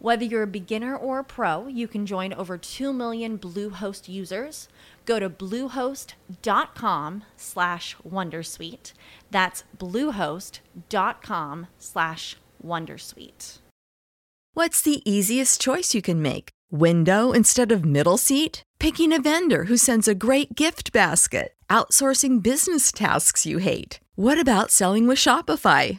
Whether you're a beginner or a pro, you can join over 2 million Bluehost users. Go to bluehost.com slash wondersuite. That's bluehost.com slash wondersuite. What's the easiest choice you can make? Window instead of middle seat? Picking a vendor who sends a great gift basket? Outsourcing business tasks you hate? What about selling with Shopify?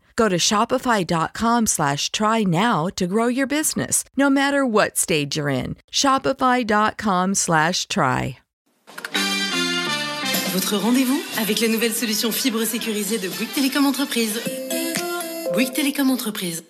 Go to shopify.com slash try now to grow your business, no matter what stage you're in. Shopify.com slash try. Votre rendez-vous avec la nouvelle solution fibre sécurisée de Bouygues Télécom Entreprise. Bouygues Télécom Entreprise.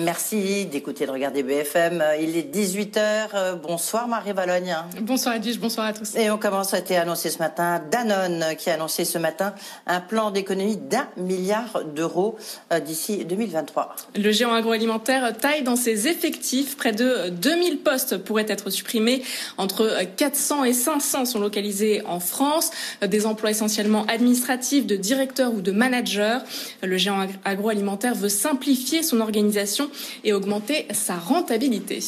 Merci d'écouter de regarder BFM. Il est 18h. Bonsoir Marie Valogne. Bonsoir Edwige, bonsoir à tous. Et on commence, à été annoncé ce matin, Danone qui a annoncé ce matin un plan d'économie d'un milliard d'euros euh, d'ici 2023. Le géant agroalimentaire taille dans ses effectifs. Près de 2000 postes pourraient être supprimés. Entre 400 et 500 sont localisés en France. Des emplois essentiellement administratifs, de directeurs ou de managers. Le géant agroalimentaire veut simplifier son organisation et augmenter sa rentabilité.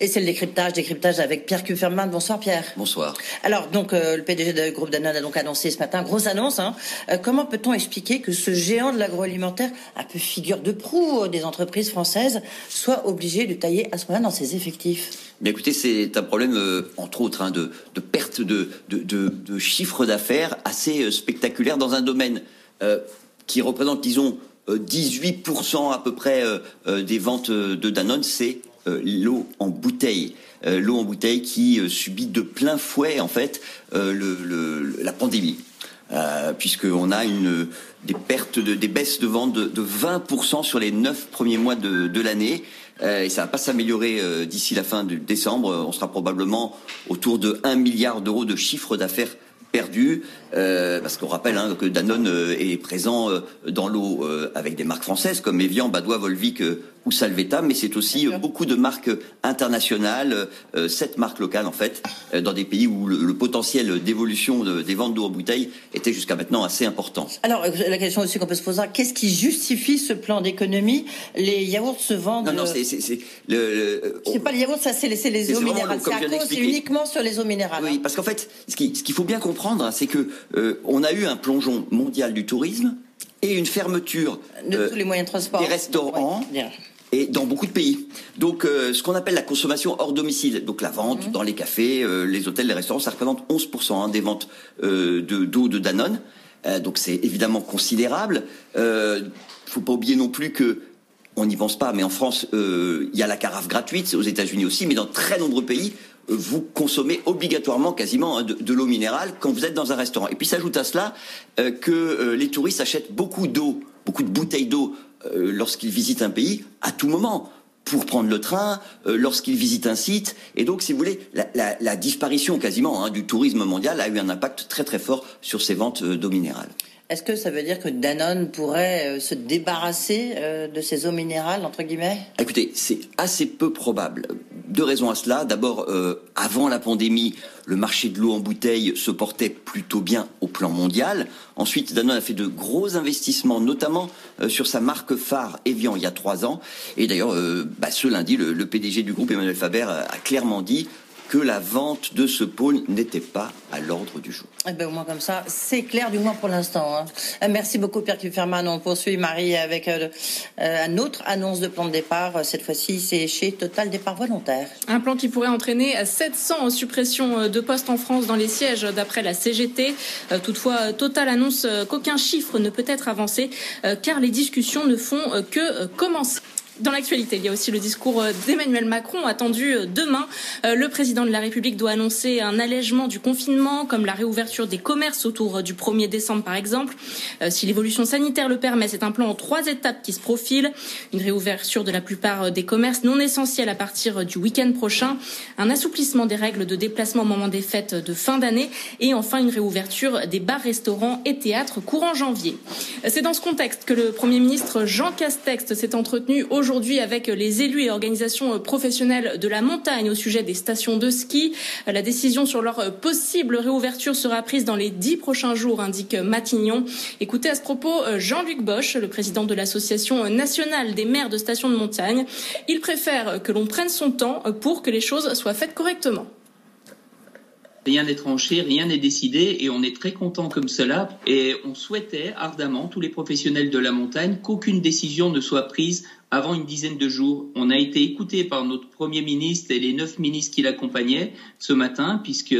Et c'est le décryptage, décryptage avec Pierre Cufferman. Bonsoir Pierre. Bonsoir. Alors donc euh, le PDG du groupe Danone a donc annoncé ce matin, grosse annonce. Hein. Euh, comment peut-on expliquer que ce géant de l'agroalimentaire, un peu figure de proue des entreprises françaises, soit obligé de tailler à ce moment-là dans ses effectifs? Mais écoutez, c'est un problème, euh, entre autres, hein, de, de, perte de, de, de chiffre d'affaires assez spectaculaire dans un domaine qui représente, disons, 18% à peu près euh, euh, des ventes de Danone, c'est euh, l'eau en bouteille. l'eau en bouteille qui subit de plein fouet en fait la pandémie. puisqu'on a des pertes, de, des baisses de vente de, 20% sur les 9 premiers mois de, l'année. et ça va pas s'améliorer d'ici la fin de décembre. On sera probablement autour de 1 milliard d'euros de chiffre d'affaires perdu, euh, parce qu'on rappelle hein, que Danone euh, est présent euh, dans l'eau avec des marques françaises comme Evian, Badois, Volvic ou Salvetta, mais c'est aussi beaucoup de marques internationales, sept marques locales en fait, dans des pays où le, potentiel d'évolution des ventes d'eau en bouteille était jusqu'à maintenant assez important. Alors la question aussi qu'on peut se poser, qu'est-ce qui justifie ce plan d'économie? Les yaourts se vendent. Non, non, c'est c'est le. C'est pas les yaourts, ça c'est les, eaux minérales. C'est uniquement sur les eaux minérales. Oui, hein. parce qu'en fait, ce qu'il ce faut bien comprendre, c'est que on a eu un plongeon mondial du tourisme et une fermeture de tous les moyens de transport des restaurants et dans beaucoup de pays. Donc, euh, ce qu'on appelle la consommation hors domicile, donc la vente mhm. dans les cafés, euh, les hôtels, les restaurants, ça représente 11% hein, des ventes euh, de d'eau de Danone. donc, c'est évidemment considérable. Il faut pas oublier non plus que on n'y pense pas, mais en France, il y a la carafe gratuite, aux États-Unis aussi, mais dans très nombreux pays, vous consommez obligatoirement quasiment hein, de, l'eau minérale quand vous êtes dans un restaurant. Et puis s'ajoute à cela que les touristes achètent beaucoup d'eau, beaucoup de bouteilles d'eau euh, lorsqu'ils visitent un pays à tout moment pour prendre le train, euh, lorsqu'ils visitent un site. Et donc, si vous voulez, la, disparition quasiment hein, du tourisme mondial a eu un impact très très fort sur ces ventes euh, d'eau minérale. Est-ce que ça veut dire que Danone pourrait se débarrasser de ces eaux minérales, entre guillemets? Écoutez, c'est assez peu probable. Deux raisons à cela. D'abord, euh, avant la pandémie, le marché de l'eau en bouteille se portait plutôt bien au plan mondial. Ensuite, Danone a fait de gros investissements, notamment sur sa marque phare Evian il y a trois ans. Et d'ailleurs, bah, ce lundi, le, PDG du groupe Emmanuel Faber a clairement dit que la vente de ce pôle n'était pas à l'ordre du jour. Eh ben, au moins comme ça, c'est clair du moins pour l'instant. Hein. Euh, merci beaucoup Pierre Kufferman. On poursuit Marie avec euh, euh, une autre annonce de plan de départ. Cette fois-ci, c'est chez Total Départ Volontaire. Un plan qui pourrait entraîner 700 suppressions de postes en France dans les sièges d'après la CGT. Toutefois, Total annonce qu'aucun chiffre ne peut être avancé car les discussions ne font que commencer. Dans l'actualité, il y a aussi le discours euh, d'Emmanuel Macron attendu euh, demain. Euh, le président de la République doit annoncer un allègement du confinement, comme la réouverture des commerces autour du 1er décembre par exemple. Si l'évolution sanitaire le permet, c'est un plan en trois étapes qui se profile. Une réouverture de la plupart des commerces non essentiels à partir du week-end prochain, un assouplissement des règles de déplacement au moment des fêtes de fin d'année et enfin une réouverture des bars, restaurants et théâtres courant janvier. C'est dans ce contexte que le Premier ministre Jean Castex s'est entretenu aujourd'hui aujourd'hui avec les élus et organisations professionnelles de la montagne au sujet des stations de ski. La décision sur leur possible réouverture sera prise dans les dix prochains jours, indique Matignon. Écoutez à ce propos Jean-Luc Bosch, le président de l'Association nationale des maires de stations de montagne. Il préfère que l'on prenne son temps pour que les choses soient faites correctement. Rien n'est tranché, rien n'est décidé et on est très content comme cela. Et on souhaitait ardemment, tous les professionnels de la montagne, qu'aucune décision ne soit prise avant une dizaine de jours. On a été écouté par notre Premier ministre et les neuf ministres qui l'accompagnaient ce matin, puisque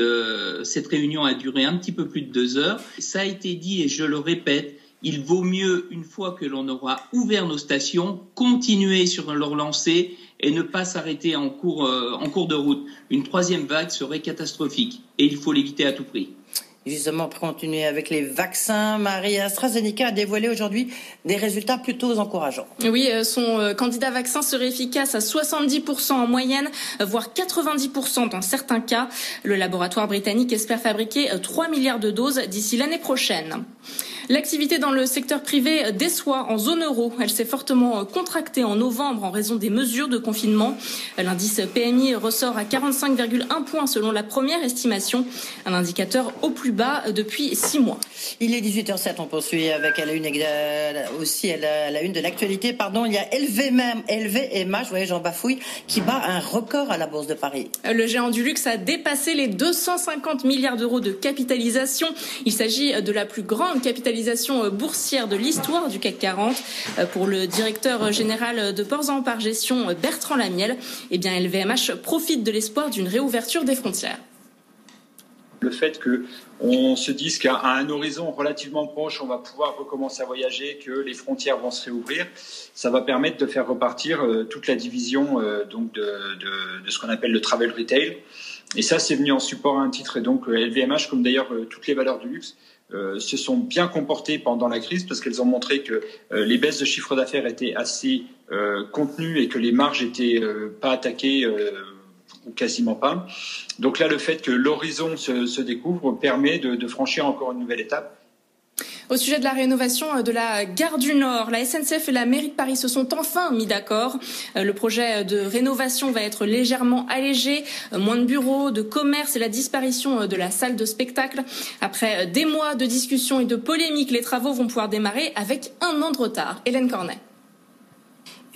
cette réunion a duré un petit peu plus de deux heures. Ça a été dit et je le répète, il vaut mieux, une fois que l'on aura ouvert nos stations, continuer sur leur lancée et ne pas s'arrêter en cours, euh, en cours de route. Une troisième vague serait catastrophique et il faut l'éviter à tout prix. Justement, pour continuer avec les vaccins, Marie AstraZeneca a dévoilé aujourd'hui des résultats plutôt encourageants. Oui, euh, son euh, candidat vaccin serait efficace à 70% en moyenne, voire 90% dans certains cas. Le laboratoire britannique espère fabriquer 3 milliards de doses d'ici l'année prochaine. L'activité dans le secteur privé déçoit en zone euro. Elle s'est fortement contractée en novembre en raison des mesures de confinement. L'indice PMI ressort à 45,1 points selon la première estimation, un indicateur au plus bas depuis six mois. Il est 18h07, on poursuit avec à la une aussi à la, une de l'actualité. Pardon, il y a LVMH, LVMH, vous voyez, j'en bafouille, qui bat un record à la Bourse de Paris. Le géant du luxe a dépassé les 250 milliards d'euros de capitalisation. Il s'agit de la plus grande capitalisation euh, boursière de l'histoire du CAC 40. Euh, pour le directeur général de Ports par Gestion, euh, Bertrand Lamiel, eh bien, LVMH profite de l'espoir d'une réouverture des frontières le fait qu'on se dise qu'à un horizon relativement proche, on va pouvoir recommencer à voyager, que les frontières vont se réouvrir, ça va permettre de faire repartir toute la division donc de, ce qu'on appelle le travel retail. Et ça, c'est venu en support à un titre. Et donc LVMH, comme d'ailleurs toutes les valeurs du luxe, euh, se sont bien comportées pendant la crise parce qu'elles ont montré que euh, les baisses de chiffre d'affaires étaient assez euh, contenues et que les marges étaient pas attaquées ou quasiment pas. Donc là, le fait que l'horizon se, découvre permet de franchir encore une nouvelle étape au sujet de la rénovation euh, de la gare du Nord, la SNCF et la mairie de Paris se sont enfin mis d'accord. Euh, le projet de rénovation va être légèrement allégé, euh, moins de bureaux, de commerce et la disparition de la salle de spectacle. Après des mois de discussions et de polémiques, les travaux vont pouvoir démarrer avec un an de retard. Hélène Cornet.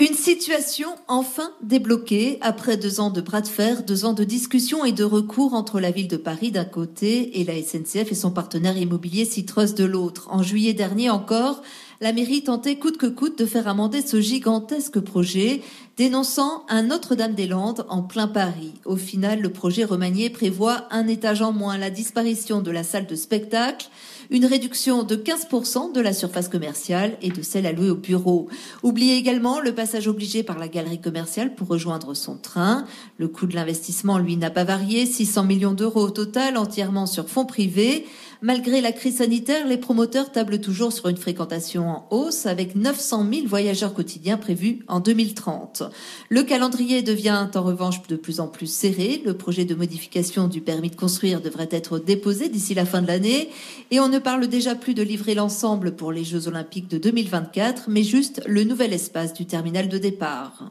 Une situation enfin débloquée après deux ans de bras de fer, deux ans de discussions et de recours entre la ville de Paris d'un côté et la SNCF et son partenaire immobilier Citrus de l'autre. En juillet dernier encore, la mairie tentait coûte que coûte de faire amender ce gigantesque projet, dénonçant un Notre-Dame-des-Landes en plein Paris. Au final, le projet remanié prévoit un étage en moins, la disparition de la salle de spectacle, une réduction de 15% de la surface commerciale et de celle allouée au bureau. Oubliez également le passage obligé par la galerie commerciale pour rejoindre son train. Le coût de l'investissement, lui, n'a pas varié, 600 millions d'euros au total, entièrement sur fonds privés. Malgré la crise sanitaire, les promoteurs tablent toujours sur une fréquentation en hausse avec 900 000 voyageurs quotidiens prévus en 2030. Le calendrier devient en revanche de plus en plus serré. Le projet de modification du permis de construire devrait être déposé d'ici la fin de l'année et on ne parle déjà plus de livrer l'ensemble pour les Jeux olympiques de 2024, mais juste le nouvel espace du terminal de départ.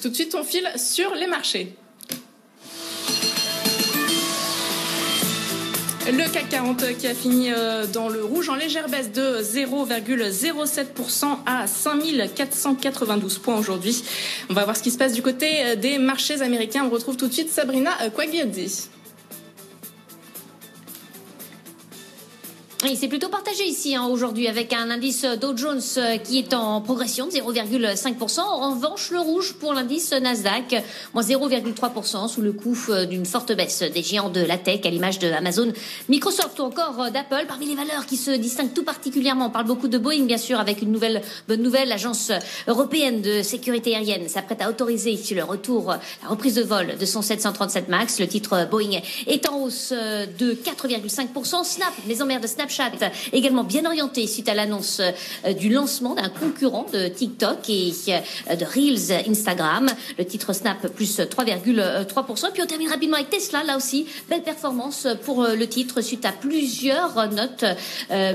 Tout de suite, on file sur les marchés. Le CAC 40 qui a fini euh, dans le rouge en légère baisse de 0,07% à 5492 points aujourd'hui. On va voir ce qui se passe du côté euh, des marchés américains. On retrouve tout de suite Sabrina Oui, c'est plutôt partagé ici hein, aujourd'hui avec un indice Dow Jones euh, qui est en progression de 0,5%. En revanche, le rouge pour l'indice Nasdaq, moins 0,3% sous le coup euh, d'une forte baisse des géants de la tech à l'image de Amazon, Microsoft ou encore euh, d'Apple. Parmi les valeurs qui se distinguent tout particulièrement, on parle beaucoup de Boeing bien sûr avec une nouvelle bonne nouvelle. L'agence européenne de sécurité aérienne s'apprête à autoriser le retour, la reprise de vol de son 737 MAX. Le titre Boeing est en hausse de 4,5%. Snap, maison mère de Snap Également bien orienté suite à l'annonce euh, du lancement d'un concurrent de TikTok et euh, de Reels Instagram. Le titre Snap plus 3,3%. Puis on termine rapidement avec Tesla, là aussi, belle performance pour euh, le titre suite à plusieurs notes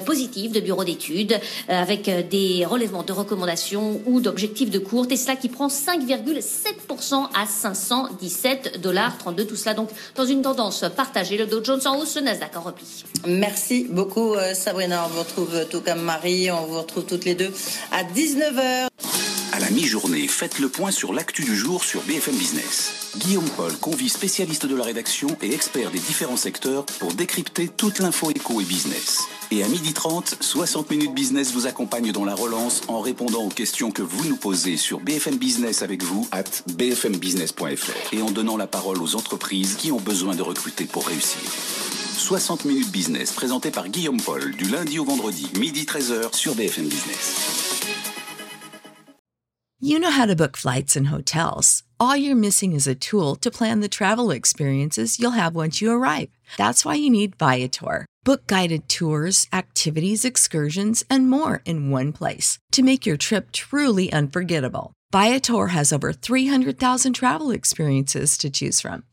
positives de bureaux d'études avec des relèvements de recommandations ou d'objectifs de cours. Tesla qui prend 5,7% à 517 dollars 32. Tout cela donc dans une tendance partagée. Le Dow Jones en hausse, le Nasdaq en repli. Merci beaucoup. Euh, Sabrina. On vous retrouve euh, tout comme Marie. On vous retrouve toutes les deux à 19h. À la mi-journée, faites le point sur l'actu du jour sur BFM Business. Guillaume Paul convie spécialistes de la rédaction et experts des différents secteurs pour décrypter toute l'info éco et business. Et à 12h30, 60 minutes business vous accompagne dans la relance en répondant aux questions que vous nous posez sur BFM Business avec vous at bfmbusiness.fr et en donnant la parole aux entreprises qui ont besoin de recruter pour réussir. 60 minutes business présenté par Guillaume Paul du lundi au vendredi, midi 13h sur BFM Business. You know how to book flights and hotels. All you're missing is a tool to plan the travel experiences you'll have once you arrive. That's why you need Viator. Book guided tours, activities, excursions, and more in one place to make your trip truly unforgettable. Viator has over 300,000 travel experiences to choose from